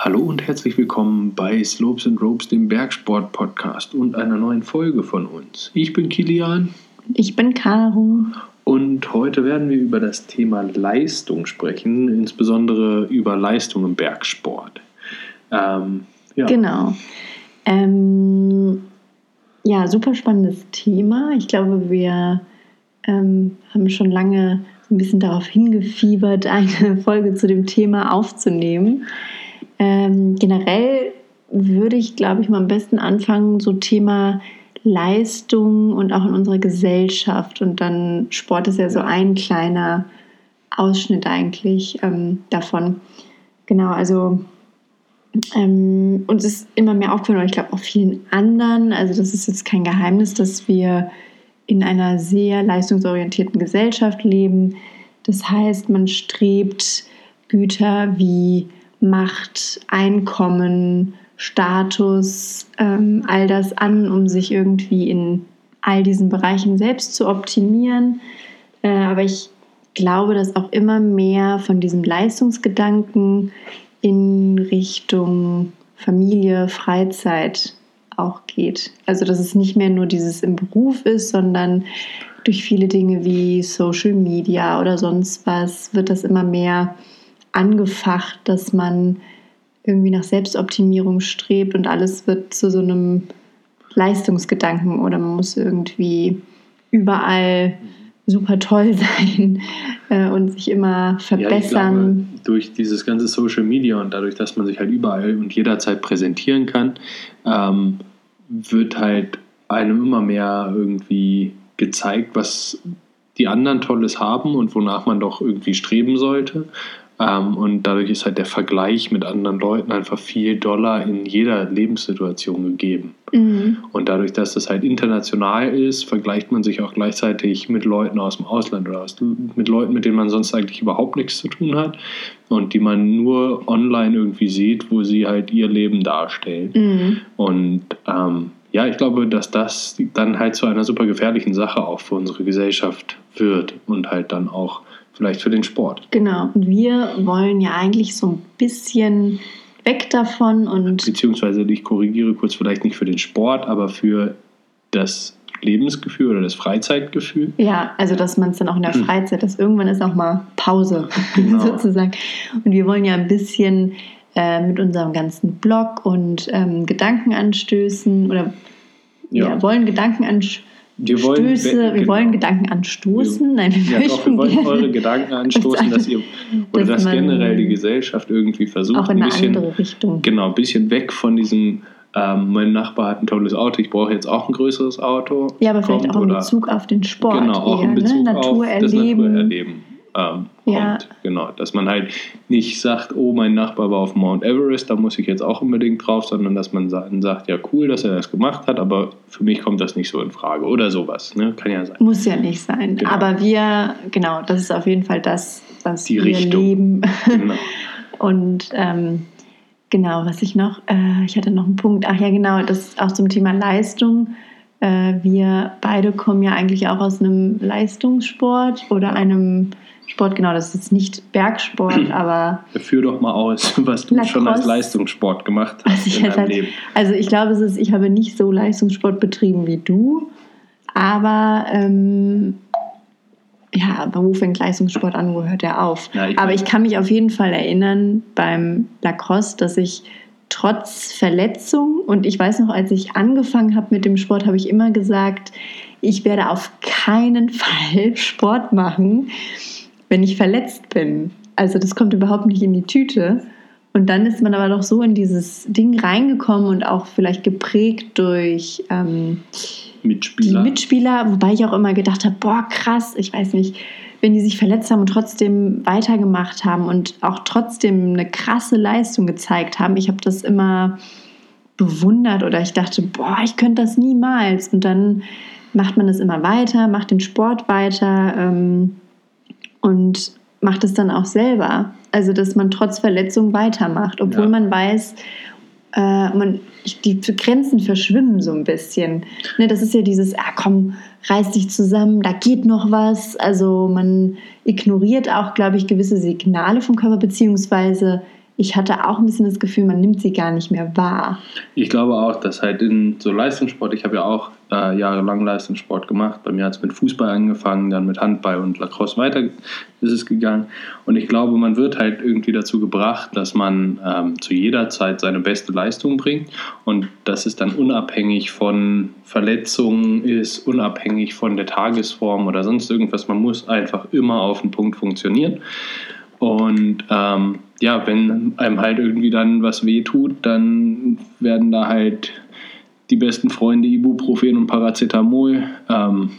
Hallo und herzlich willkommen bei Slopes and Ropes, dem Bergsport-Podcast und einer neuen Folge von uns. Ich bin Kilian. Ich bin Caro. Und heute werden wir über das Thema Leistung sprechen, insbesondere über Leistung im Bergsport. Ähm, ja. Genau. Ähm, ja, super spannendes Thema. Ich glaube, wir ähm, haben schon lange ein bisschen darauf hingefiebert, eine Folge zu dem Thema aufzunehmen. Ähm, generell würde ich, glaube ich, mal am besten anfangen, so Thema Leistung und auch in unserer Gesellschaft. Und dann Sport ist ja so ein kleiner Ausschnitt eigentlich ähm, davon. Genau, also ähm, uns ist immer mehr aufgefallen, ich glaube auch vielen anderen, also das ist jetzt kein Geheimnis, dass wir in einer sehr leistungsorientierten Gesellschaft leben. Das heißt, man strebt Güter wie Macht, Einkommen, Status, ähm, all das an, um sich irgendwie in all diesen Bereichen selbst zu optimieren. Äh, aber ich glaube, dass auch immer mehr von diesem Leistungsgedanken in Richtung Familie, Freizeit auch geht. Also dass es nicht mehr nur dieses im Beruf ist, sondern durch viele Dinge wie Social Media oder sonst was wird das immer mehr angefacht, dass man irgendwie nach Selbstoptimierung strebt und alles wird zu so einem Leistungsgedanken oder man muss irgendwie überall super toll sein äh, und sich immer verbessern. Ja, glaube, durch dieses ganze Social Media und dadurch, dass man sich halt überall und jederzeit präsentieren kann, ähm, wird halt einem immer mehr irgendwie gezeigt, was die anderen Tolles haben und wonach man doch irgendwie streben sollte. Ähm, und dadurch ist halt der Vergleich mit anderen Leuten einfach viel doller in jeder Lebenssituation gegeben. Mhm. Und dadurch, dass das halt international ist, vergleicht man sich auch gleichzeitig mit Leuten aus dem Ausland oder aus, mit Leuten, mit denen man sonst eigentlich überhaupt nichts zu tun hat und die man nur online irgendwie sieht, wo sie halt ihr Leben darstellen. Mhm. Und ähm, ja, ich glaube, dass das dann halt zu einer super gefährlichen Sache auch für unsere Gesellschaft wird und halt dann auch vielleicht für den Sport. Genau, und wir wollen ja eigentlich so ein bisschen weg davon und. Beziehungsweise, ich korrigiere kurz, vielleicht nicht für den Sport, aber für das Lebensgefühl oder das Freizeitgefühl. Ja, also dass man es dann auch in der hm. Freizeit, dass irgendwann ist auch mal Pause genau. sozusagen. Und wir wollen ja ein bisschen äh, mit unserem ganzen Blog und ähm, Gedankenanstößen oder ja. ja wollen Gedankenanstößen wir wollen, Stöße, wir genau. wollen Gedanken anstoßen. Nein, wir, ja, doch, wir wollen eure Gedanken anstoßen, dass ihr oder dass, dass generell die Gesellschaft irgendwie versucht, auch in ein bisschen, andere Richtung. Genau, ein bisschen weg von diesem, ähm, mein Nachbar hat ein tolles Auto, ich brauche jetzt auch ein größeres Auto. Ja, aber vielleicht auch in Bezug auf den Sport. Genau, auch eher, in ne? Bezug ne? Natur auf das Naturerleben ähm, ja. kommt. Genau, dass man halt nicht sagt, oh, mein Nachbar war auf Mount Everest, da muss ich jetzt auch unbedingt drauf, sondern dass man sagt, ja, cool, dass er das gemacht hat, aber für mich kommt das nicht so in Frage oder sowas. Ne? Kann ja sein. Muss ja nicht sein. Genau. Aber wir, genau, das ist auf jeden Fall das, was Die wir Richtung. leben. Genau. Und ähm, genau, was ich noch, äh, ich hatte noch einen Punkt, ach ja, genau, das ist auch zum Thema Leistung. Äh, wir beide kommen ja eigentlich auch aus einem Leistungssport oder einem Sport, genau, das ist jetzt nicht Bergsport, aber. Führ doch mal aus, was du Lacrosse, schon als Leistungssport gemacht hast also in deinem Leben. Also ich glaube, es ist, ich habe nicht so Leistungssport betrieben wie du, aber ähm, ja, wo fängt Leistungssport an, wo hört er auf? Ja, ich aber ich kann mich auf jeden Fall erinnern beim Lacrosse, dass ich trotz Verletzung und ich weiß noch, als ich angefangen habe mit dem Sport, habe ich immer gesagt, ich werde auf keinen Fall Sport machen wenn ich verletzt bin. Also das kommt überhaupt nicht in die Tüte. Und dann ist man aber doch so in dieses Ding reingekommen und auch vielleicht geprägt durch ähm, Mitspieler. die Mitspieler, wobei ich auch immer gedacht habe, boah, krass, ich weiß nicht, wenn die sich verletzt haben und trotzdem weitergemacht haben und auch trotzdem eine krasse Leistung gezeigt haben. Ich habe das immer bewundert oder ich dachte, boah, ich könnte das niemals. Und dann macht man das immer weiter, macht den Sport weiter. Ähm, und macht es dann auch selber. Also, dass man trotz Verletzung weitermacht, obwohl ja. man weiß, äh, man, die Grenzen verschwimmen so ein bisschen. Ne, das ist ja dieses, ah komm, reiß dich zusammen, da geht noch was. Also man ignoriert auch, glaube ich, gewisse Signale vom Körper, beziehungsweise ich hatte auch ein bisschen das Gefühl, man nimmt sie gar nicht mehr wahr. Ich glaube auch, dass halt in so Leistungssport, ich habe ja auch äh, jahrelang Leistungssport gemacht. Bei mir hat es mit Fußball angefangen, dann mit Handball und Lacrosse weiter ist es gegangen. Und ich glaube, man wird halt irgendwie dazu gebracht, dass man ähm, zu jeder Zeit seine beste Leistung bringt. Und dass es dann unabhängig von Verletzungen ist, unabhängig von der Tagesform oder sonst irgendwas. Man muss einfach immer auf den Punkt funktionieren. Und ähm, ja, wenn einem halt irgendwie dann was wehtut, dann werden da halt die besten Freunde Ibuprofen und Paracetamol ähm,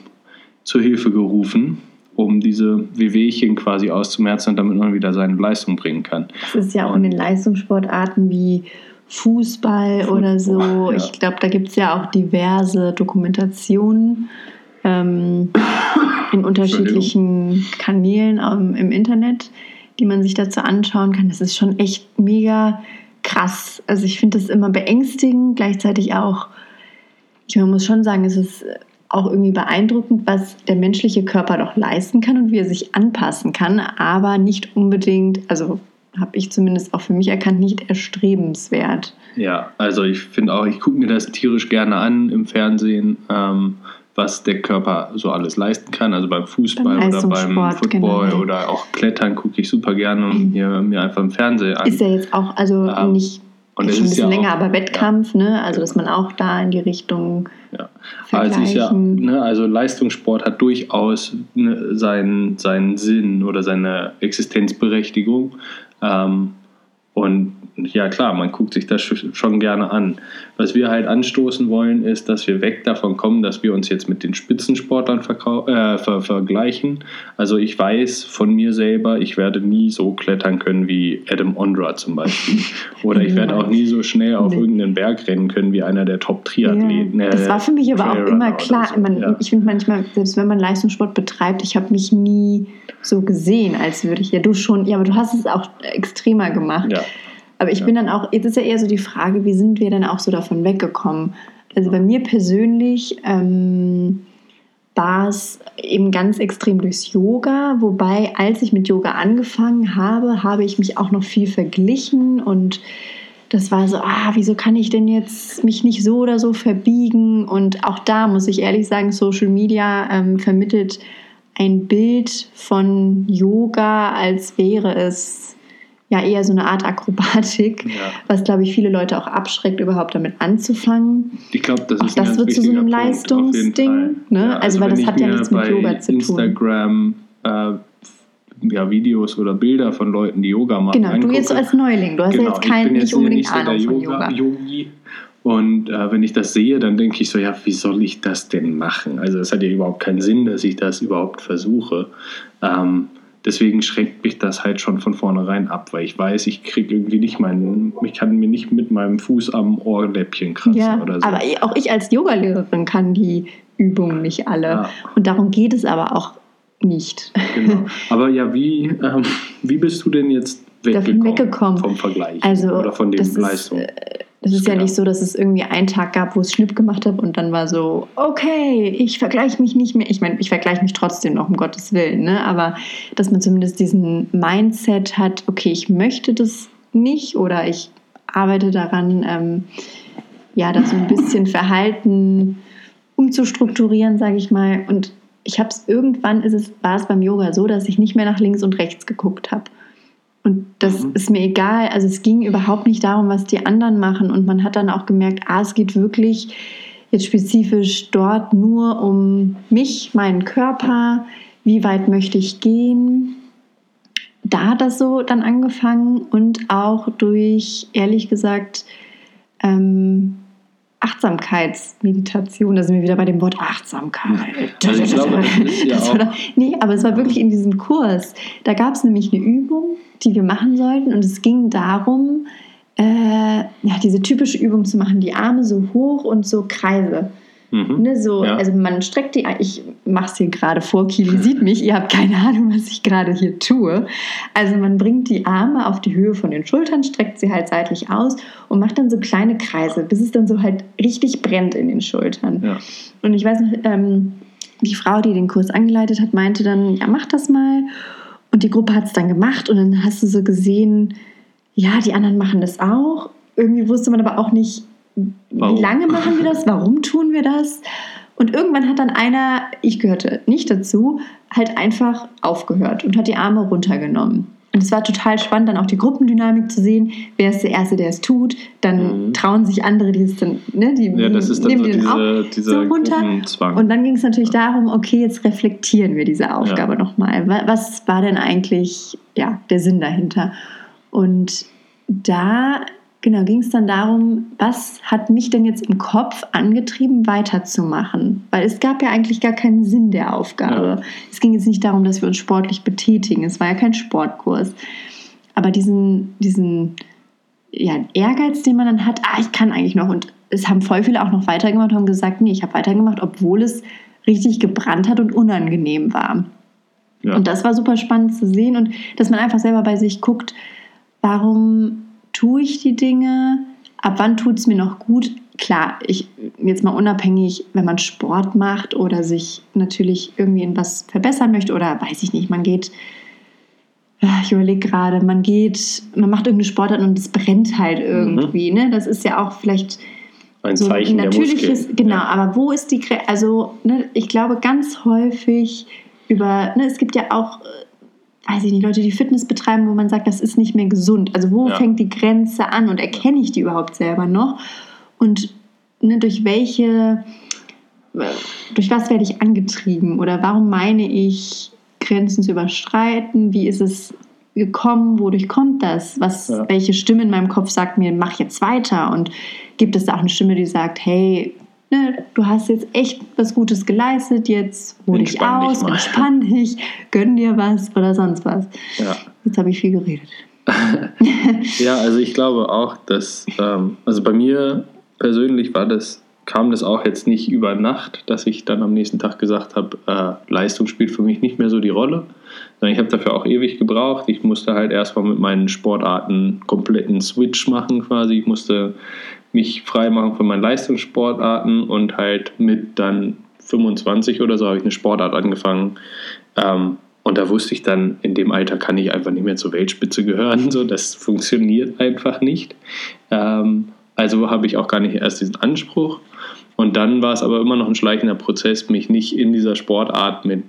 zur Hilfe gerufen, um diese Wehwehchen quasi auszumerzen, damit man wieder seine Leistung bringen kann. Das ist ja auch und in den Leistungssportarten wie Fußball, Fußball oder so. Ja. Ich glaube, da gibt es ja auch diverse Dokumentationen ähm, in unterschiedlichen Kanälen ähm, im Internet die man sich dazu anschauen kann. Das ist schon echt mega krass. Also ich finde das immer beängstigend, gleichzeitig auch, ich muss schon sagen, es ist auch irgendwie beeindruckend, was der menschliche Körper doch leisten kann und wie er sich anpassen kann, aber nicht unbedingt, also habe ich zumindest auch für mich erkannt, nicht erstrebenswert. Ja, also ich finde auch, ich gucke mir das tierisch gerne an im Fernsehen. Ähm, was der Körper so alles leisten kann. Also beim Fußball beim oder beim Football genau. oder auch Klettern gucke ich super gerne und mir, mir einfach im Fernsehen an. Ist ja jetzt auch, also ähm, nicht und schon ein bisschen ja länger, auch, aber Wettkampf, ja, ne? Also dass man auch da in die Richtung. Ja, also, ja, ne, also Leistungssport hat durchaus ne, seinen, seinen Sinn oder seine Existenzberechtigung. Ähm, und ja klar, man guckt sich das schon gerne an. Was wir halt anstoßen wollen, ist, dass wir weg davon kommen, dass wir uns jetzt mit den Spitzensportlern äh, ver vergleichen. Also ich weiß von mir selber, ich werde nie so klettern können wie Adam Ondra zum Beispiel. Oder ich werde auch nie so schnell auf nee. irgendeinen Berg rennen können wie einer der Top-Triathleten. Ja. Das war für mich aber auch immer klar. So. Man, ja. Ich finde manchmal, selbst wenn man Leistungssport betreibt, ich habe mich nie so gesehen, als würde ich, ja du schon, ja, aber du hast es auch extremer gemacht. Ja. Aber ich ja. bin dann auch, jetzt ist ja eher so die Frage, wie sind wir denn auch so davon weggekommen? Also bei mir persönlich ähm, war es eben ganz extrem durchs Yoga, wobei als ich mit Yoga angefangen habe, habe ich mich auch noch viel verglichen und das war so, ah, wieso kann ich denn jetzt mich nicht so oder so verbiegen? Und auch da muss ich ehrlich sagen, Social Media ähm, vermittelt ein Bild von Yoga, als wäre es ja eher so eine Art Akrobatik, ja. was glaube ich viele Leute auch abschreckt, überhaupt damit anzufangen. Ich glaube, das ist auch das wird zu so einem Leistungsding. Ne? Ja, also, also, weil das hat ja nichts mit Yoga zu Instagram, tun. Instagram äh, ja, Videos oder Bilder von Leuten, die Yoga machen. Genau, angucke. du jetzt als Neuling, du hast genau, ja jetzt keinen, nicht unbedingt nicht so Ahnung von Yoga. Yogi. Und äh, wenn ich das sehe, dann denke ich so, ja, wie soll ich das denn machen? Also es hat ja überhaupt keinen Sinn, dass ich das überhaupt versuche. Ähm, deswegen schränkt mich das halt schon von vornherein ab, weil ich weiß, ich kriege irgendwie nicht meinen, ich kann mir nicht mit meinem Fuß am Ohrläppchen kratzen ja, oder so. Aber auch ich als Yogalehrerin kann die Übungen nicht alle. Ja. Und darum geht es aber auch nicht. Genau. Aber ja, wie, ähm, wie bist du denn jetzt weggekommen, weggekommen. vom Vergleich also, oder von den Leistungen? Es ist ja nicht so, dass es irgendwie einen Tag gab, wo es Schnipp gemacht habe und dann war so, okay, ich vergleiche mich nicht mehr. Ich meine, ich vergleiche mich trotzdem noch, um Gottes Willen, ne? aber dass man zumindest diesen Mindset hat, okay, ich möchte das nicht oder ich arbeite daran, ähm, ja, das so ein bisschen Verhalten umzustrukturieren, sage ich mal. Und ich habe es irgendwann, ist es, war es beim Yoga so, dass ich nicht mehr nach links und rechts geguckt habe und das mhm. ist mir egal. Also es ging überhaupt nicht darum, was die anderen machen. Und man hat dann auch gemerkt, ah, es geht wirklich jetzt spezifisch dort nur um mich, meinen Körper, wie weit möchte ich gehen. Da hat das so dann angefangen und auch durch, ehrlich gesagt, ähm, Achtsamkeitsmeditation, da sind wir wieder bei dem Wort Achtsamkeit. Also ich glaube, das ja auch war, nee, aber es war wirklich in diesem Kurs. Da gab es nämlich eine Übung, die wir machen sollten und es ging darum, äh, ja, diese typische Übung zu machen, die Arme so hoch und so Kreise. Mhm. Ne, so, ja. Also man streckt die, ich mache es hier gerade vor, Kili sieht mich, ihr habt keine Ahnung, was ich gerade hier tue. Also man bringt die Arme auf die Höhe von den Schultern, streckt sie halt seitlich aus und macht dann so kleine Kreise, bis es dann so halt richtig brennt in den Schultern. Ja. Und ich weiß noch, ähm, die Frau, die den Kurs angeleitet hat, meinte dann, ja, mach das mal. Und die Gruppe hat es dann gemacht und dann hast du so gesehen, ja, die anderen machen das auch. Irgendwie wusste man aber auch nicht, Warum? wie lange machen wir das, warum tun wir das. Und irgendwann hat dann einer, ich gehörte nicht dazu, halt einfach aufgehört und hat die Arme runtergenommen. Und es war total spannend, dann auch die Gruppendynamik zu sehen. Wer ist der Erste, der es tut? Dann Mhm. trauen sich andere, die es dann, ne, die Ja, das ist dann nehmen so die dann auch diese, dieser so runter. Und dann ging es natürlich darum, okay, jetzt reflektieren wir diese Aufgabe nochmal. Wa- Was war denn eigentlich ja, der Sinn dahinter? Und da genau, ging es dann darum, was hat mich denn jetzt im Kopf angetrieben, weiterzumachen? Weil es gab ja eigentlich gar keinen Sinn der Aufgabe. Ja. Es ging jetzt nicht darum, dass wir uns sportlich betätigen. Es war ja kein Sportkurs. Aber diesen, diesen ja, Ehrgeiz, den man dann hat, ah, ich kann eigentlich noch. Und es haben voll viele auch noch weitergemacht und haben gesagt, nee, ich habe weitergemacht, obwohl es richtig gebrannt hat und unangenehm war. ja. Und das war super spannend zu sehen und dass man einfach selber bei sich guckt, warum tue ich die Dinge, ab wann tut es mir noch gut. Klar, ich jetzt mal unabhängig, wenn man Sport macht oder sich natürlich irgendwie in was verbessern möchte oder weiß ich nicht, man geht, ah, ich überlege gerade, man geht, man macht irgendeine Sportart und es brennt halt irgendwie. Ne? Das ist ja auch vielleicht ein so Zeichen ein der natürliches, Muskeln. genau, Ja. aber wo ist die? Also, ne, ich glaube ganz häufig über, ne, es gibt ja auch, äh, weiß ich nicht, Leute, die Fitness betreiben, wo man sagt, das ist nicht mehr gesund. Also, wo Ja. fängt die Grenze an und erkenne ich die überhaupt selber noch? Und ne, durch welche, durch was werde ich angetrieben oder warum meine ich, Grenzen zu überstreiten? Wie ist es gekommen? Wodurch kommt das? Was, Ja. Welche Stimme in meinem Kopf sagt mir, mach jetzt weiter? Und gibt es da auch eine Stimme, die sagt, hey, ne, du hast jetzt echt was Gutes geleistet, jetzt ruh dich dich aus, mal. entspann dich, gönn dir was oder sonst was. Ja. Jetzt habe ich viel geredet. Ja, also ich glaube auch, dass, ähm, also bei mir persönlich war das, kam das auch jetzt nicht über Nacht, dass ich dann am nächsten Tag gesagt habe, äh, Leistung spielt für mich nicht mehr so die Rolle. Sondern ich habe dafür auch ewig gebraucht. Ich musste halt erstmal mit meinen Sportarten kompletten Switch machen quasi. Ich musste mich frei machen von meinen Leistungssportarten und halt mit dann 25 oder so habe ich eine Sportart angefangen. Ähm, und da wusste ich dann, in dem Alter kann ich einfach nicht mehr zur Weltspitze gehören. So, das funktioniert einfach nicht. Ähm, also habe ich auch gar nicht erst diesen Anspruch. Und dann war es aber immer noch ein schleichender Prozess, mich nicht in dieser Sportart mit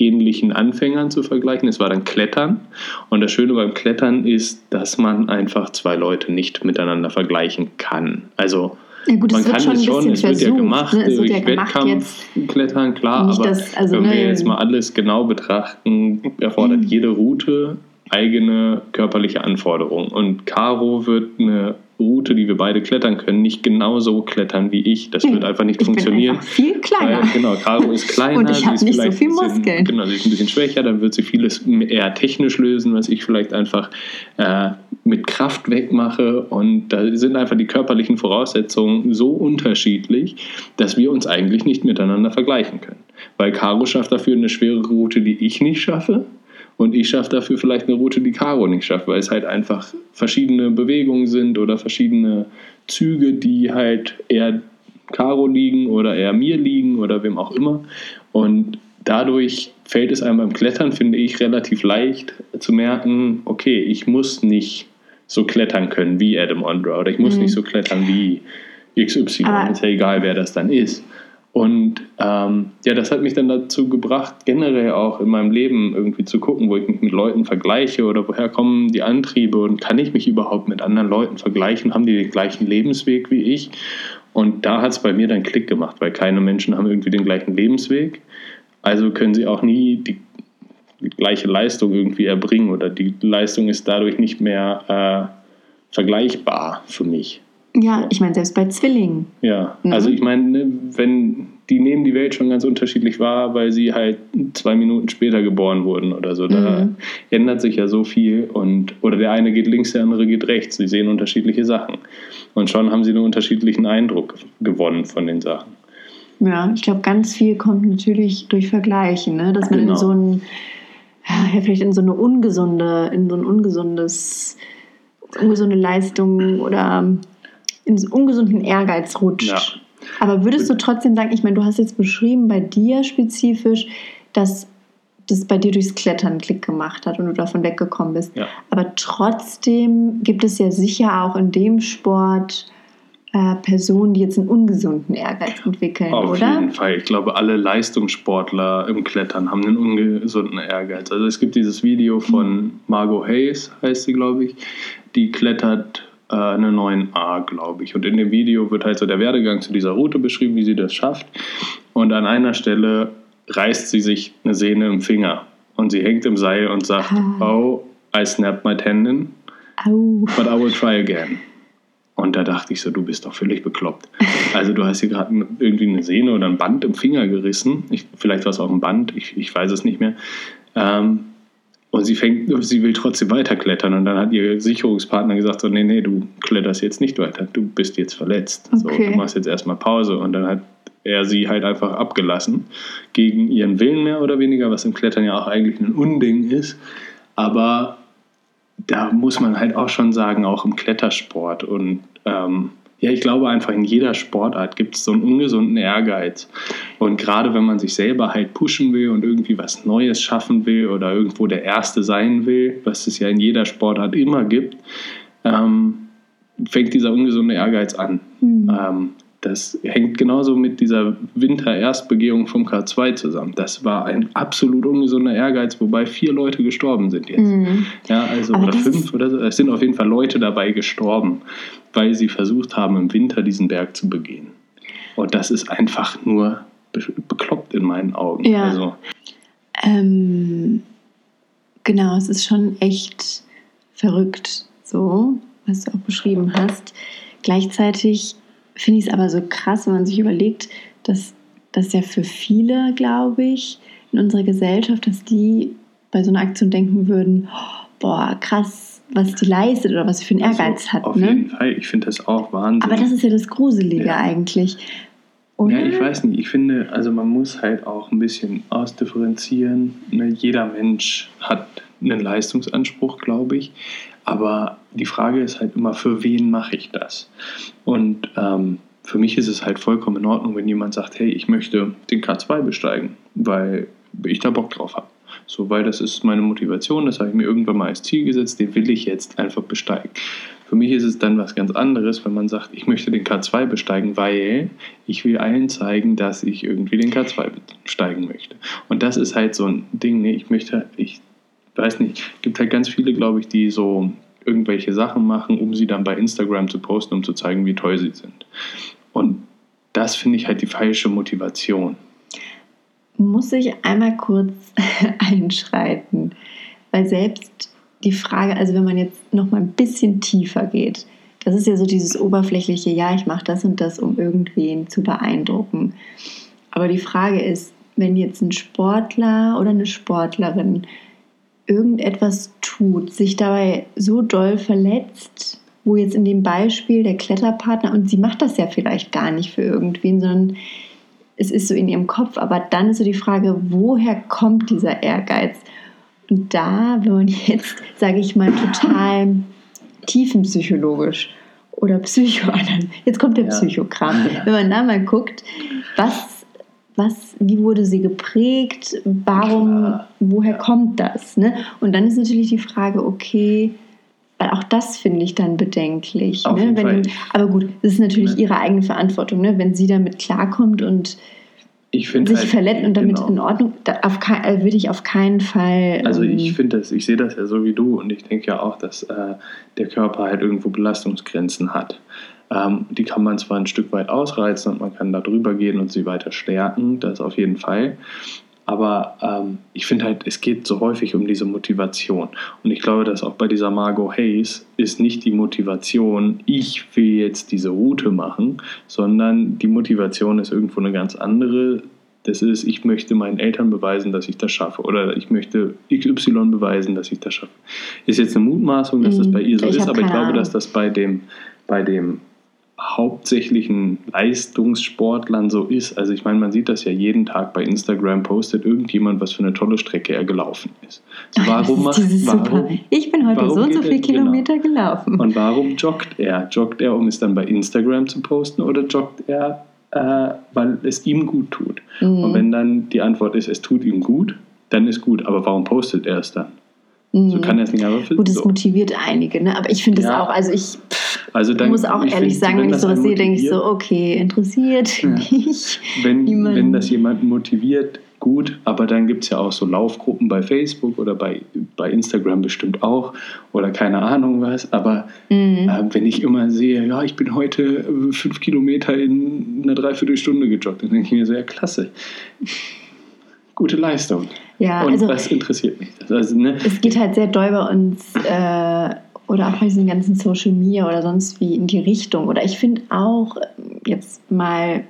ähnlichen Anfängern zu vergleichen. Es war dann Klettern. Und das Schöne beim Klettern ist, dass man einfach zwei Leute nicht miteinander vergleichen kann. Also Ja gut, man kann schon es schon, es wird ja gemacht ne? Durch ja gemacht jetzt. Wettkampfklettern, klar, Nicht, aber dass- also, wenn wir ne, jetzt mal alles genau betrachten, erfordert jede Route eigene körperliche Anforderungen. Und Caro wird eine Route, die wir beide klettern können, nicht genauso klettern wie ich. Das wird einfach nicht ich funktionieren. Bin einfach viel kleiner. Weil, genau, Caro ist kleiner. Und ich sie hab ist nicht so viel bisschen, Muskeln. Genau, sie ist ein bisschen schwächer, dann wird sie vieles eher technisch lösen, was ich vielleicht einfach äh, mit Kraft wegmache. Und da sind einfach die körperlichen Voraussetzungen so unterschiedlich, dass wir uns eigentlich nicht miteinander vergleichen können. Weil Caro schafft dafür eine schwere Route, die ich nicht schaffe. Und ich schaffe dafür vielleicht eine Route, die Caro nicht schafft, weil es halt einfach verschiedene Bewegungen sind oder verschiedene Züge, die halt eher Caro liegen oder eher mir liegen oder wem auch immer. Und dadurch fällt es einem beim Klettern, finde ich, relativ leicht zu merken, okay, ich muss nicht so klettern können wie Adam Ondra oder ich muss Mhm. nicht so klettern wie XY. Aber- ist ja egal, wer das dann ist. Und ähm, ja, das hat mich dann dazu gebracht, generell auch in meinem Leben irgendwie zu gucken, wo ich mich mit Leuten vergleiche oder woher kommen die Antriebe und kann ich mich überhaupt mit anderen Leuten vergleichen? Haben die den gleichen Lebensweg wie ich? Und da hat es bei mir dann Klick gemacht, weil keine Menschen haben irgendwie den gleichen Lebensweg. Also können sie auch nie die, gleiche Leistung irgendwie erbringen oder die Leistung ist dadurch nicht mehr äh, vergleichbar für mich. Ja, ich meine, selbst bei Zwillingen. Ja, Mhm. also ich meine, ne, wenn die nehmen die Welt schon ganz unterschiedlich wahr, weil sie halt zwei Minuten später geboren wurden oder so. Da Mhm. ändert sich ja so viel und oder der eine geht links, der andere geht rechts. Sie sehen unterschiedliche Sachen und schon haben sie einen unterschiedlichen Eindruck gewonnen von den Sachen. Ja, ich glaube, ganz viel kommt natürlich durch Vergleichen, ne? dass man Genau. in so ein, ja, vielleicht in so eine ungesunde, in so ein ungesundes, ungesunde Leistung oder in so ungesunden Ehrgeiz rutscht. Ja. Aber würdest du trotzdem sagen, ich meine, du hast jetzt beschrieben bei dir spezifisch, dass das bei dir durchs Klettern Klick gemacht hat und du davon weggekommen bist. Ja. Aber trotzdem gibt es ja sicher auch in dem Sport äh, Personen, die jetzt einen ungesunden Ehrgeiz entwickeln, Auf oder? jeden Fall. Ich glaube, alle Leistungssportler im Klettern haben einen ungesunden Ehrgeiz. Also es gibt dieses Video von Margot Hayes, heißt sie, glaube ich, die klettert äh, eine 9a, glaube ich. Und in dem Video wird halt so der Werdegang zu dieser Route beschrieben, wie sie das schafft. Und an einer Stelle reißt sie sich eine Sehne im Finger. Und sie hängt im Seil und sagt, Ah. oh, I snapped my tendon, Au. but I will try again. Und da dachte ich so, du bist doch völlig bekloppt. Also du hast hier gerade irgendwie eine Sehne oder ein Band im Finger gerissen. Ich, vielleicht war es auch ein Band, ich, ich weiß es nicht mehr. Ähm, und sie fängt, sie will trotzdem weiterklettern. Und dann hat ihr Sicherungspartner gesagt: so, nee, nee, du kletterst jetzt nicht weiter, du bist jetzt verletzt. So, Okay. du machst jetzt erstmal Pause. Und dann hat er sie halt einfach abgelassen. Gegen ihren Willen mehr oder weniger, was im Klettern ja auch eigentlich ein Unding ist. Aber da muss man halt auch schon sagen, auch im Klettersport und ähm, ja, ich glaube einfach in jeder Sportart gibt es so einen ungesunden Ehrgeiz. Und gerade wenn man sich selber halt pushen will und irgendwie was Neues schaffen will oder irgendwo der Erste sein will, was es ja in jeder Sportart immer gibt, ähm, fängt dieser ungesunde Ehrgeiz an. Hm. Ähm, das hängt genauso mit dieser Winter-Erstbegehung vom K2 zusammen. Das war ein absolut ungesunder Ehrgeiz, wobei vier Leute gestorben sind jetzt. Mhm. Ja, also Aber oder fünf oder so. Es sind auf jeden Fall Leute dabei gestorben, weil sie versucht haben, im Winter diesen Berg zu begehen. Und das ist einfach nur be bekloppt in meinen Augen. Ja. Also, Ähm, genau, es ist schon echt verrückt, so, was du auch beschrieben hast. Gleichzeitig finde ich es aber so krass, wenn man sich überlegt, dass das ja für viele, glaube ich, in unserer Gesellschaft, dass die bei so einer Aktion denken würden, oh, boah, krass, was die leistet oder was sie für einen Ehrgeiz also hat. Auf Ne? jeden Fall. Ich finde das auch Wahnsinn. Aber das ist ja das Gruselige Ja. eigentlich. Oder? Ja, ich weiß nicht. Ich finde, also man muss halt auch ein bisschen ausdifferenzieren. Ne, Jeder Mensch hat einen Leistungsanspruch, glaube ich. Aber die Frage ist halt immer, für wen mache ich das? Und ähm, für mich ist es halt vollkommen in Ordnung, wenn jemand sagt, hey, ich möchte den K2 besteigen, weil ich da Bock drauf habe. So, weil das ist meine Motivation, das habe ich mir irgendwann mal als Ziel gesetzt, den will ich jetzt einfach besteigen. Für mich ist es dann was ganz anderes, wenn man sagt, ich möchte den K2 besteigen, weil ich will allen zeigen, dass ich irgendwie den K2 besteigen möchte. Und das ist halt so ein Ding, ne? ich möchte, ich weiß nicht, gibt halt ganz viele, glaube ich, die so irgendwelche Sachen machen, um sie dann bei Instagram zu posten, um zu zeigen, wie toll sie sind. Und das finde ich halt die falsche Motivation. muss ich einmal kurz einschreiten, weil selbst die Frage, also wenn man jetzt noch mal ein bisschen tiefer geht, das ist ja so dieses oberflächliche, ja, ich mache das und das, um irgendwen zu beeindrucken. Aber die Frage ist, wenn jetzt ein Sportler oder eine Sportlerin irgendetwas tut, sich dabei so doll verletzt, wo jetzt in dem Beispiel der Kletterpartner, und sie macht das ja vielleicht gar nicht für irgendwen, sondern es ist so in ihrem Kopf, aber dann ist so die Frage, woher kommt dieser Ehrgeiz? Und da, wenn man jetzt, sage ich mal, total tiefenpsychologisch oder Psychoanalyse, jetzt kommt der Ja. Psychokram, wenn man da mal guckt, was, was, wie wurde sie geprägt, warum, Klar. woher kommt das? Ne? Und dann ist natürlich die Frage, okay, weil auch das finde ich dann bedenklich. Ne? Wenn, aber gut, das ist natürlich Ne? ihre eigene Verantwortung, ne? wenn sie damit klarkommt und sich halt, verletzt und damit genau. in Ordnung, da auf also würde ich auf keinen Fall. Also ähm, ich finde das, ich sehe das ja so wie du und ich denke ja auch, dass äh, der Körper halt irgendwo Belastungsgrenzen hat. Ähm, die kann man zwar ein Stück weit ausreizen und man kann da drüber gehen und sie weiter stärken, das auf jeden Fall. Aber ähm, ich finde halt, es geht so häufig um diese Motivation. Und ich glaube, dass auch bei dieser Margot Hayes ist nicht die Motivation, ich will jetzt diese Route machen, sondern die Motivation ist irgendwo eine ganz andere. Das ist, ich möchte meinen Eltern beweisen, dass ich das schaffe. Oder ich möchte XY beweisen, dass ich das schaffe. Ist jetzt eine Mutmaßung, dass das Mhm. bei ihr so Ich ist, aber ich glaube, dass das bei dem, bei dem hauptsächlichen Leistungssportlern so ist. Also ich meine, man sieht das ja jeden Tag bei Instagram, postet irgendjemand, was für eine tolle Strecke er gelaufen ist. So, warum macht, warum, Ich bin heute so und so viele genau. Kilometer gelaufen. und warum joggt er? Joggt er, um es dann bei Instagram zu posten oder joggt er, äh, weil es ihm gut tut? Mhm. Und wenn dann die Antwort ist, es tut ihm gut, dann ist gut. Aber warum postet er es dann? Mhm. So kann er es nicht einfach Gut, es so. motiviert einige, ne? aber ich finde es Ja. auch, also ich pff, Also dann, muss auch ich ehrlich find, sagen, wenn ich das sowas sehe, denke ich so, okay, interessiert Ja. nicht. wenn, wenn das jemanden motiviert, gut, aber dann gibt es ja auch so Laufgruppen bei Facebook oder bei, bei Instagram bestimmt auch oder keine Ahnung was. Aber Mhm. äh, wenn ich immer sehe, ja, ich bin heute äh, fünf Kilometer in einer Dreiviertelstunde gejoggt, dann denke ich mir so, ja, klasse. Gute Leistung. Ja, Und also was interessiert mich das? Also, ne, es geht halt sehr doll bei uns äh, oder auch bei diesen ganzen Social Media oder sonst wie in die Richtung. Oder ich finde auch äh, jetzt mal,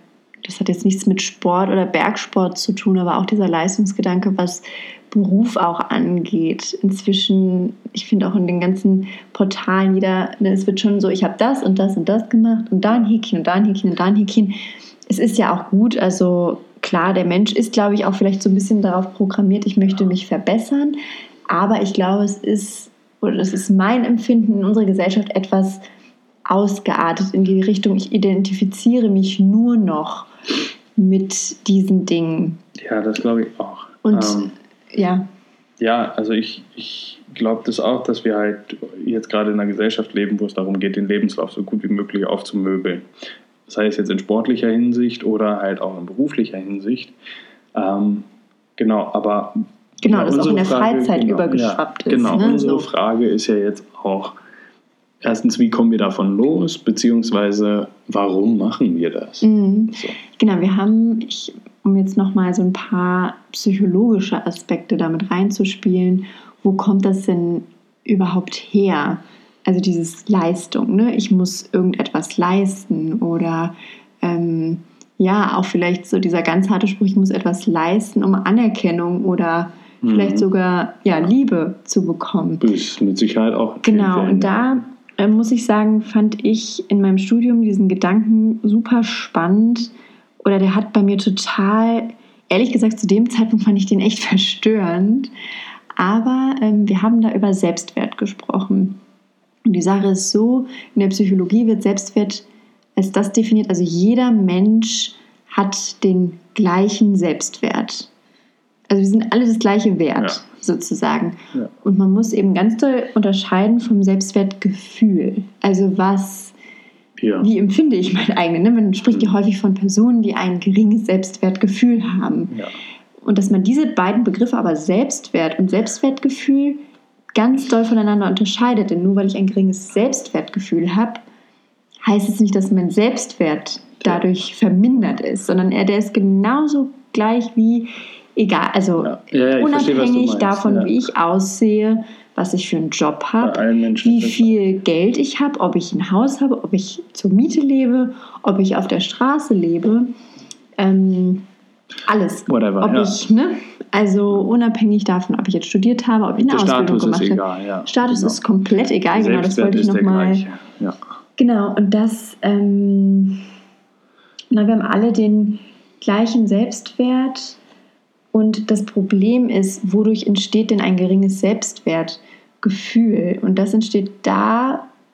das hat jetzt nichts mit Sport oder Bergsport zu tun, aber auch dieser Leistungsgedanke, was Beruf auch angeht. Inzwischen, ich finde auch in den ganzen Portalen, jeder, ne, es wird schon so, ich habe das und das und das gemacht und da ein Häkchen und da ein Häkchen und da ein Häkchen. Es ist ja auch gut, also klar, der Mensch ist, glaube ich, auch vielleicht so ein bisschen darauf programmiert, ich möchte mich verbessern. Aber ich glaube, es ist, oder das ist mein Empfinden in unserer Gesellschaft etwas ausgeartet in die Richtung, ich identifiziere mich nur noch mit diesen Dingen. ja, das glaube ich auch. Und Ähm, ja, Ja, also ich, ich glaube das auch, dass wir halt jetzt gerade in einer Gesellschaft leben, wo es darum geht, den Lebenslauf so gut wie möglich aufzumöbeln. Sei es jetzt in sportlicher Hinsicht oder halt auch in beruflicher Hinsicht. Ähm, genau, aber Genau, das auch in der Freizeit genau, übergeschwappt ja, ist, Genau, ne, unsere so. Frage ist ja jetzt auch, erstens, wie kommen wir davon los, beziehungsweise warum machen wir das? Mhm. So. Genau, wir haben, ich, um jetzt nochmal so ein paar psychologische Aspekte damit reinzuspielen, wo kommt das denn überhaupt her? Also dieses Leistung, ne? ich muss irgendetwas leisten oder ähm, ja, auch vielleicht so dieser ganz harte Spruch, ich muss etwas leisten, um Anerkennung oder Mhm. vielleicht sogar ja, Liebe zu bekommen. Ist mit Sicherheit auch. Genau, und da äh, muss ich sagen, fand ich in meinem Studium diesen Gedanken super spannend oder der hat bei mir total, ehrlich gesagt, zu dem Zeitpunkt fand ich den echt verstörend. Aber ähm, wir haben da über Selbstwert gesprochen. Und die Sache ist so, in der Psychologie wird Selbstwert als das definiert, also jeder Mensch hat den gleichen Selbstwert. Also wir sind alle das gleiche Wert, Ja. sozusagen. Ja. Und man muss eben ganz doll unterscheiden vom Selbstwertgefühl. Also was, Ja. wie empfinde ich mein eigenes? Ne? Man spricht ja häufig von Personen, die ein geringes Selbstwertgefühl haben. Und dass man diese beiden Begriffe aber Selbstwert und Selbstwertgefühl ganz doll voneinander unterscheidet. Denn nur weil ich ein geringes Selbstwertgefühl habe, heißt es nicht, dass mein Selbstwert dadurch vermindert ist, sondern er, der ist genauso gleich wie egal. Also Ja. Ja, verstehe, unabhängig meinst. davon, Ja. wie ich aussehe, was ich für einen Job habe, wie viel Geld ich habe, ob ich ein Haus habe, ob ich zur Miete lebe, ob ich auf der Straße lebe. Ähm, alles. Whatever, ob ja. ich, ne? Also unabhängig davon, ob ich jetzt studiert habe, ob ich eine Der Ausbildung Status gemacht habe. egal, ja. Status Genau. ist komplett egal, genau, das wollte ich nochmal. Ja. Genau, und das, ähm, na, wir haben alle den gleichen Selbstwert und das Problem ist, wodurch entsteht denn ein geringes Selbstwertgefühl? Und das entsteht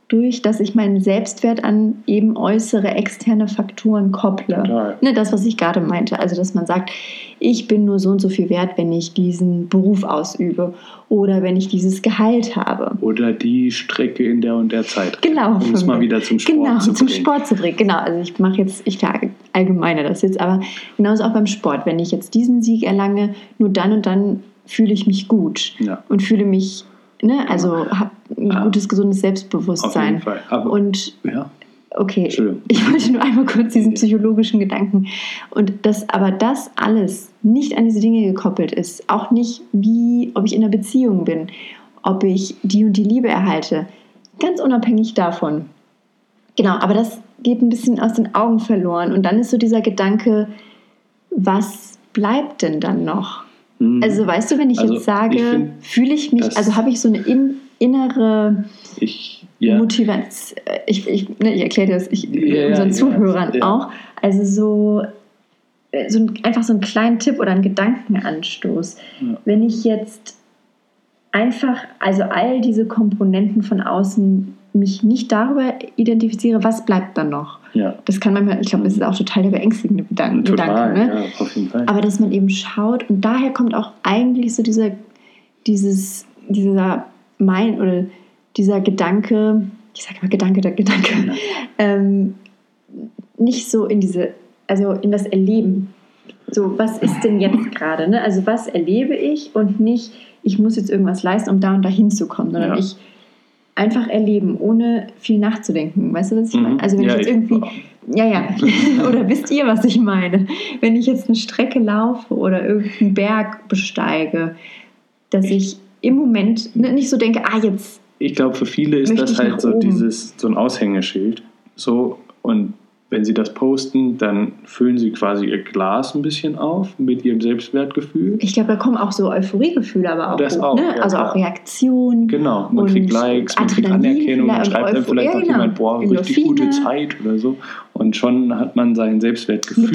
dadurch, dass ich meinen Selbstwert an eben äußere externe Faktoren kopple. Total. Ne, das, was ich gerade meinte. Also, dass man sagt, ich bin nur so und so viel wert, wenn ich diesen Beruf ausübe oder wenn ich dieses Gehalt habe. Oder die Strecke in der und der Zeit. Genau. Um es mal wieder zum Sport genau, zu zum bringen. Sport zu bringen. Genau, also ich mache jetzt, ich allgemeine das jetzt, aber genauso auch beim Sport. Wenn ich jetzt diesen Sieg erlange, nur dann und dann fühle ich mich gut Ja. und fühle mich, ne, also habe ein Ah. gutes, gesundes Auf Selbstbewusstsein. jeden Fall. Aber, Und ja. okay, ich wollte nur einmal kurz diesen psychologischen Gedanken und das, aber das alles nicht an diese Dinge gekoppelt ist, auch nicht wie, ob ich in einer Beziehung bin, ob ich die und die Liebe erhalte, ganz unabhängig davon. Genau, aber das geht ein bisschen aus den Augen verloren und dann ist so dieser Gedanke, was bleibt denn dann noch? Hm. Also weißt du, wenn ich Also, jetzt sage, fühle ich mich, also habe ich so eine in, innere ich, ja. Motivation, ich, ich, ne, ich erkläre das ich, Ja, unseren ja, Zuhörern auch. Also so, äh, so ein, einfach so einen kleinen Tipp oder einen Gedankenanstoß. Wenn ich jetzt einfach, also all diese Komponenten von außen mich nicht darüber identifiziere, was bleibt dann noch? Ja. Das kann manchmal, ich glaube, das ist auch total der beängstigende Gedanke. Total, Gedanke, ne? ja, auf jeden Fall. Aber dass man eben schaut und daher kommt auch eigentlich so dieser, dieses, dieser mein oder dieser Gedanke, ich sage mal Gedanke, der Gedanke, Ja. ähm, nicht so in diese, also in das Erleben. So, was ist denn jetzt gerade? Ne? Also was erlebe ich und nicht, ich muss jetzt irgendwas leisten, um da und da hinzukommen, sondern Ja. ich einfach erleben, ohne viel nachzudenken. Weißt du, was ich Mhm. meine? Also wenn Ja, ich jetzt irgendwie, ja, ja, oder wisst ihr, was ich meine? Wenn ich jetzt eine Strecke laufe oder irgendeinen Berg besteige, dass ich im Moment nicht so denke, ah, jetzt, Ich glaube, für viele ist das halt so dieses, so ein Aushängeschild. So, und wenn sie das posten, dann füllen sie quasi ihr Glas ein bisschen auf mit ihrem Selbstwertgefühl. ich glaube, da kommen auch so Euphoriegefühle aber auch Das hoch, auch, ne? ja, Also auch Reaktionen. Genau, man Und kriegt Likes, man kriegt Anerkennung, man schreibt dann vielleicht Euphorie, noch genau. jemand, boah, richtig gute Zeit oder so. Und schon hat man sein Selbstwertgefühl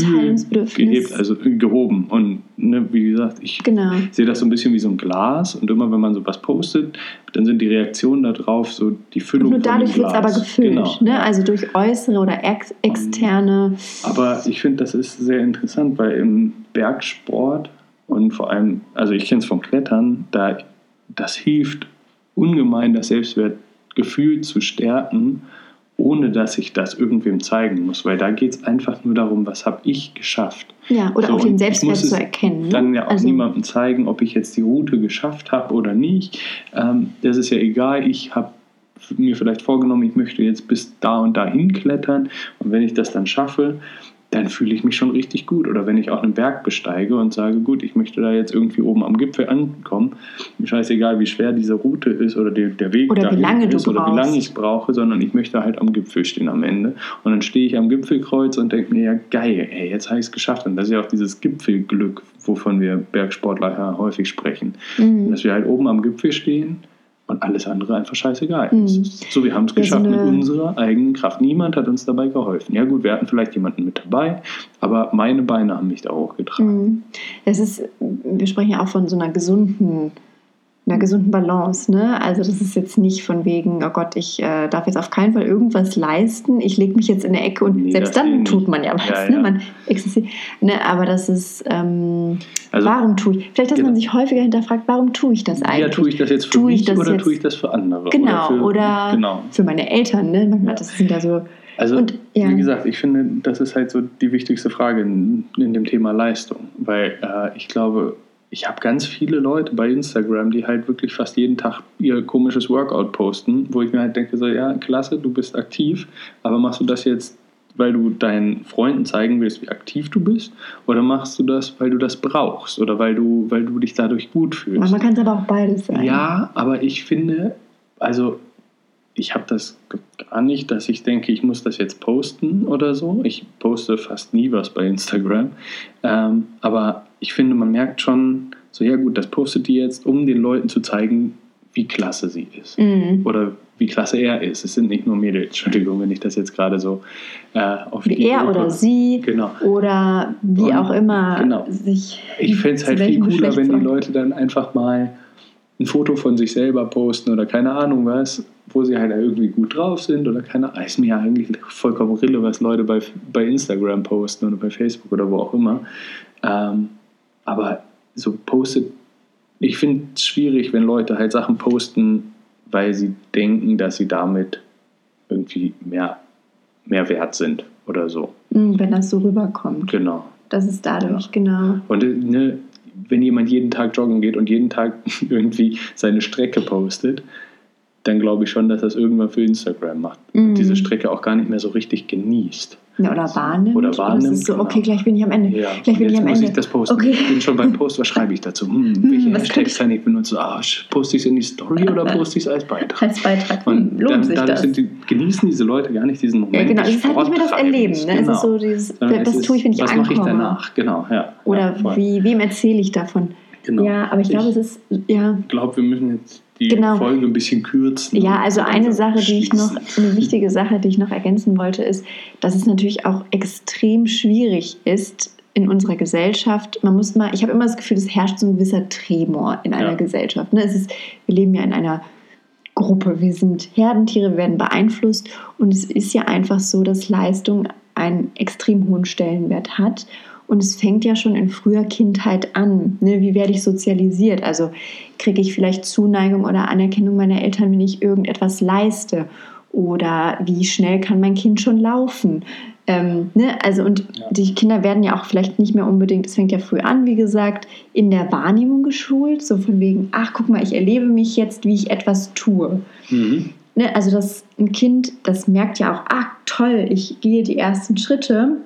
gehebt, also gehoben. Und ne, wie gesagt, ich Genau. sehe das so ein bisschen wie so ein Glas und immer wenn man sowas postet, dann sind die Reaktionen darauf so die Füllung Und nur dadurch wird es aber gefüllt, Genau. ne? also durch äußere oder ex externe. Aber ich finde, das ist sehr interessant, weil im Bergsport und vor allem, also ich kenne es vom Klettern, da das hilft ungemein, das Selbstwertgefühl zu stärken, ohne dass ich das irgendwem zeigen muss, weil da geht es einfach nur darum, was habe ich geschafft. Ja, oder So, auch den Selbstwert zu erkennen. Ne? Dann ja auch also, niemandem zeigen, ob ich jetzt die Route geschafft habe oder nicht. Ähm, das ist ja egal. Ich habe mir vielleicht vorgenommen, ich möchte jetzt bis da und da hinklettern. Und wenn ich das dann schaffe, dann fühle ich mich schon richtig gut. Oder wenn ich auch einen Berg besteige und sage, gut, ich möchte da jetzt irgendwie oben am Gipfel ankommen, scheißegal, wie schwer diese Route ist oder der, der Weg Oder wie lange du ist oder wie lange brauchst. ich brauche, sondern ich möchte halt am Gipfel stehen am Ende. Und dann stehe ich am Gipfelkreuz und denke mir, ja geil, ey, jetzt habe ich es geschafft. Und das ist ja auch dieses Gipfelglück, wovon wir Bergsportler ja häufig sprechen. Mhm. Dass wir halt oben am Gipfel stehen und alles andere einfach scheißegal Mhm. ist. So, wir haben es geschafft mit eine- unserer eigenen Kraft. Niemand hat uns dabei geholfen. Ja gut, wir hatten vielleicht jemanden mit dabei, aber meine Beine haben mich da hochgetragen. Mhm. Es ist, wir sprechen ja auch von so einer gesunden, einer gesunden Balance. Ne? Also das ist jetzt nicht von wegen, oh Gott, ich äh, darf jetzt auf keinen Fall irgendwas leisten. Ich lege mich jetzt in der Ecke und Nee, selbst dann tut man ja was. Ja, Ne? ja. Man. Ne? Aber das ist, ähm, Also, warum tue ich? Vielleicht, dass Genau. man sich häufiger hinterfragt, warum tue ich das eigentlich? ja, tue ich das jetzt für Tue ich mich oder jetzt- tue ich das für andere? Genau, für, oder genau. für meine Eltern. Ne? Manchmal, Ja. das sind ja so. Also, Und, ja. wie gesagt, ich finde, das ist halt so die wichtigste Frage in, in dem Thema Leistung. Weil äh, ich glaube, ich habe ganz viele Leute bei Instagram, die halt wirklich fast jeden Tag ihr komisches Workout posten, wo ich mir halt denke, so, ja, klasse, du bist aktiv, aber machst du das jetzt, weil du deinen Freunden zeigen willst, wie aktiv du bist? Oder machst du das, weil du das brauchst? Oder weil du, weil du dich dadurch gut fühlst? Manchmal kann es aber auch beides sein. Ja, aber ich finde, also ich habe das gar nicht, dass ich denke, ich muss das jetzt posten oder so. Ich poste fast nie was bei Instagram. Ähm, aber ich finde, man merkt schon, so ja gut, das postet die jetzt, um den Leuten zu zeigen, wie klasse sie ist. Mhm. Oder wie klasse er ist. Es sind nicht nur Mädels, Entschuldigung, wenn ich das jetzt gerade so äh, auf Wie die er Idee oder sie Genau. oder wie Und- auch immer genau. sich. Ich fände es halt viel cooler, wenn die Leute dann einfach mal ein Foto von sich selber posten oder keine Ahnung was, wo sie halt irgendwie gut drauf sind oder keine Ahnung. Ist mir ja eigentlich vollkommen Rille, was Leute bei, bei Instagram posten oder bei Facebook oder wo auch immer. Ähm, aber so postet, ich finde es schwierig, wenn Leute halt Sachen posten, weil sie denken, dass sie damit irgendwie mehr, mehr wert sind oder so. Mhm, Wenn das so rüberkommt. Genau. Das ist dadurch, genau. Und ne, wenn jemand jeden Tag joggen geht und jeden Tag irgendwie seine Strecke postet, dann glaube ich schon, dass das irgendwann für Instagram macht. Mhm. Und diese Strecke auch gar nicht mehr so richtig genießt. Ja, oder wahrnimmt. Oder wahrnimmt, ist so, genau. okay, gleich bin ich am Ende. Ja, Gleich und bin ich am muss Ende. ich das posten. Okay. Ich bin schon beim Post, was schreibe ich dazu? Hm, welche was Hashtags könnte ich- kann ich benutzen? Ah, poste ich es in die Story oder poste ich es als Beitrag? Als Beitrag Und hm, lohnt dann, sich dadurch das. Die, genießen diese Leute gar nicht diesen Moment. ja, genau. Es ist halt nicht mehr das Erleben. Ne? Es ist so dieses, das es tue ich, wenn ich Was ankomme. mache ich danach? Genau, ja. Oder ja, wie, wem erzähle ich davon? Genau. Ja, aber ich glaube, es ist, ja, Ich glaube, wir müssen jetzt die Genau. Folge ein bisschen kürzen. Ja, also eine Sache, die ich noch, eine wichtige Sache, die ich noch ergänzen wollte, ist, dass es natürlich auch extrem schwierig ist in unserer Gesellschaft. Man muss mal, ich habe immer das Gefühl, es herrscht so ein gewisser Tremor in einer Ja. Gesellschaft. Ne? Es ist, wir leben ja in einer Gruppe. Wir sind Herdentiere, wir werden beeinflusst und es ist ja einfach so, dass Leistung einen extrem hohen Stellenwert hat. Und es fängt ja schon in früher Kindheit an. Ne? Wie werde ich sozialisiert? Also kriege ich vielleicht Zuneigung oder Anerkennung meiner Eltern, wenn ich irgendetwas leiste? Oder wie schnell kann mein Kind schon laufen? Ähm, ne? Also und ja. die Kinder werden ja auch vielleicht nicht mehr unbedingt, es fängt ja früh an, wie gesagt, in der Wahrnehmung geschult, so von wegen, ach guck mal, ich erlebe mich jetzt, wie ich etwas tue. Mhm. Ne? Also das ein Kind, das merkt ja auch, ach toll, ich gehe die ersten Schritte.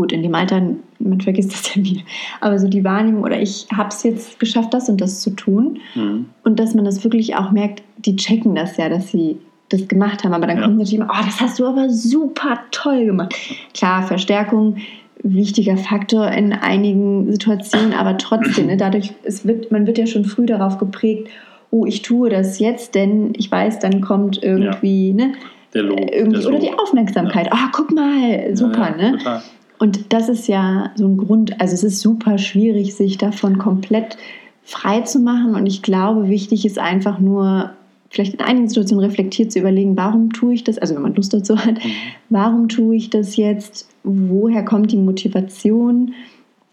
Gut, in dem Alter, man vergisst das ja wieder. Aber so die Wahrnehmung, oder ich habe es jetzt geschafft, das und das zu tun. Mhm. Und dass man das wirklich auch merkt, die checken das ja, dass sie das gemacht haben. Aber dann ja. kommt natürlich immer, oh, das hast du aber super toll gemacht. Klar, Verstärkung, wichtiger Faktor in einigen Situationen, aber trotzdem, ne, dadurch, es wird, man wird ja schon früh darauf geprägt, oh, ich tue das jetzt, denn ich weiß, dann kommt irgendwie, ja. ne? Der Lob, äh, irgendwie, der oder die Aufmerksamkeit. Ah, ja. oh, guck mal, super, ne? Total. Und das ist ja so ein Grund, also es ist super schwierig, sich davon komplett frei zu machen. Und ich glaube, wichtig ist einfach nur, vielleicht in einigen Situationen reflektiert zu überlegen, warum tue ich das, also wenn man Lust dazu hat, mhm. warum tue ich das jetzt, woher kommt die Motivation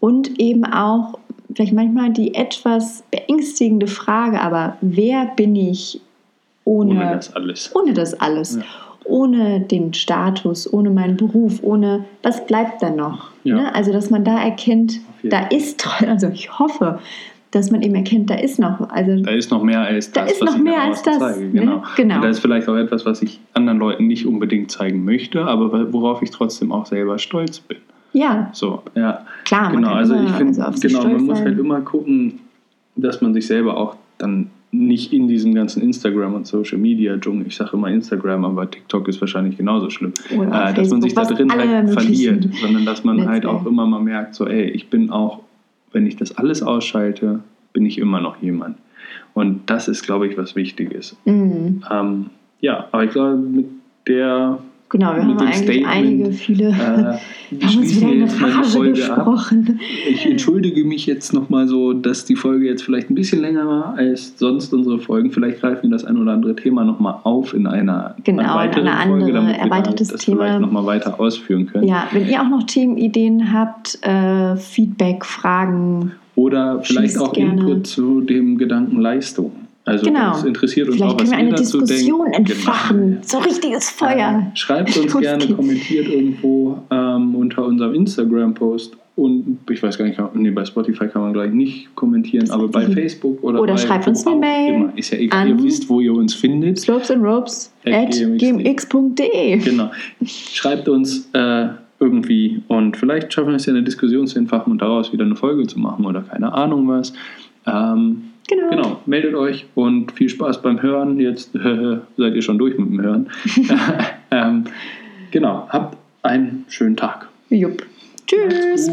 und eben auch vielleicht manchmal die etwas beängstigende Frage, aber wer bin ich ohne, ohne das alles? Ohne das alles. Ja. Ohne den Status, ohne meinen Beruf, ohne was bleibt da noch? Ja. Ne? Also, dass man da erkennt, da ist, also ich hoffe, dass man eben erkennt, da ist noch. Also, da ist noch mehr als das, da ist was noch ich mehr als das. Zeige. Genau. Ne? genau. Und da ist vielleicht auch etwas, was ich anderen Leuten nicht unbedingt zeigen möchte, aber worauf ich trotzdem auch selber stolz bin. Ja. So, ja. Klar, genau. Also ich finde, also genau, man muss halt immer gucken, dass man sich selber auch dann nicht in diesem ganzen Instagram und Social Media Dschungel, ich sage immer Instagram, aber TikTok ist wahrscheinlich genauso schlimm, äh, dass man sich da drin halt verliert, sondern dass man halt auch immer mal merkt, so ey, ich bin auch wenn ich das alles ausschalte, bin ich immer noch jemand. Und das ist, glaube ich, was Wichtiges. Mhm. Ähm, ja, aber ich glaube, mit der Genau, wir haben eigentlich einige, viele. Äh, wir haben uns wieder eine Rage gesprochen. Ab. Ich entschuldige mich jetzt nochmal so, dass die Folge jetzt vielleicht ein bisschen länger war als sonst unsere Folgen. Vielleicht greifen wir das ein oder andere Thema nochmal auf in einer genau, weiteren in einer Folge, damit erweitertes wir das Thema. vielleicht nochmal weiter ausführen können. Ja, wenn ihr auch noch Themenideen habt, äh, Feedback, Fragen. Oder vielleicht auch gerne. Input zu dem Gedanken Leistung. Also genau. das interessiert uns Vielleicht auch, was können wir eine Diskussion denkt. entfachen. Genau. So richtiges Feuer. Äh, schreibt uns gerne, kommentiert irgendwo ähm, unter unserem Instagram-Post. Und ich weiß gar nicht, nee, bei Spotify kann man gleich nicht kommentieren, aber bei Facebook oder Oder schreibt uns eine Mail. Immer. Ist ja egal, ihr wisst, wo ihr uns findet. Slopesandropes at gmx.de Genau. Schreibt uns äh, irgendwie und vielleicht schaffen wir es ja eine Diskussion zu entfachen und daraus wieder eine Folge zu machen oder keine Ahnung was. Ähm, Genau. genau. Meldet euch und viel Spaß beim Hören. Jetzt äh, seid ihr schon durch mit dem Hören. ähm, genau. Habt einen schönen Tag. Jupp. Tschüss.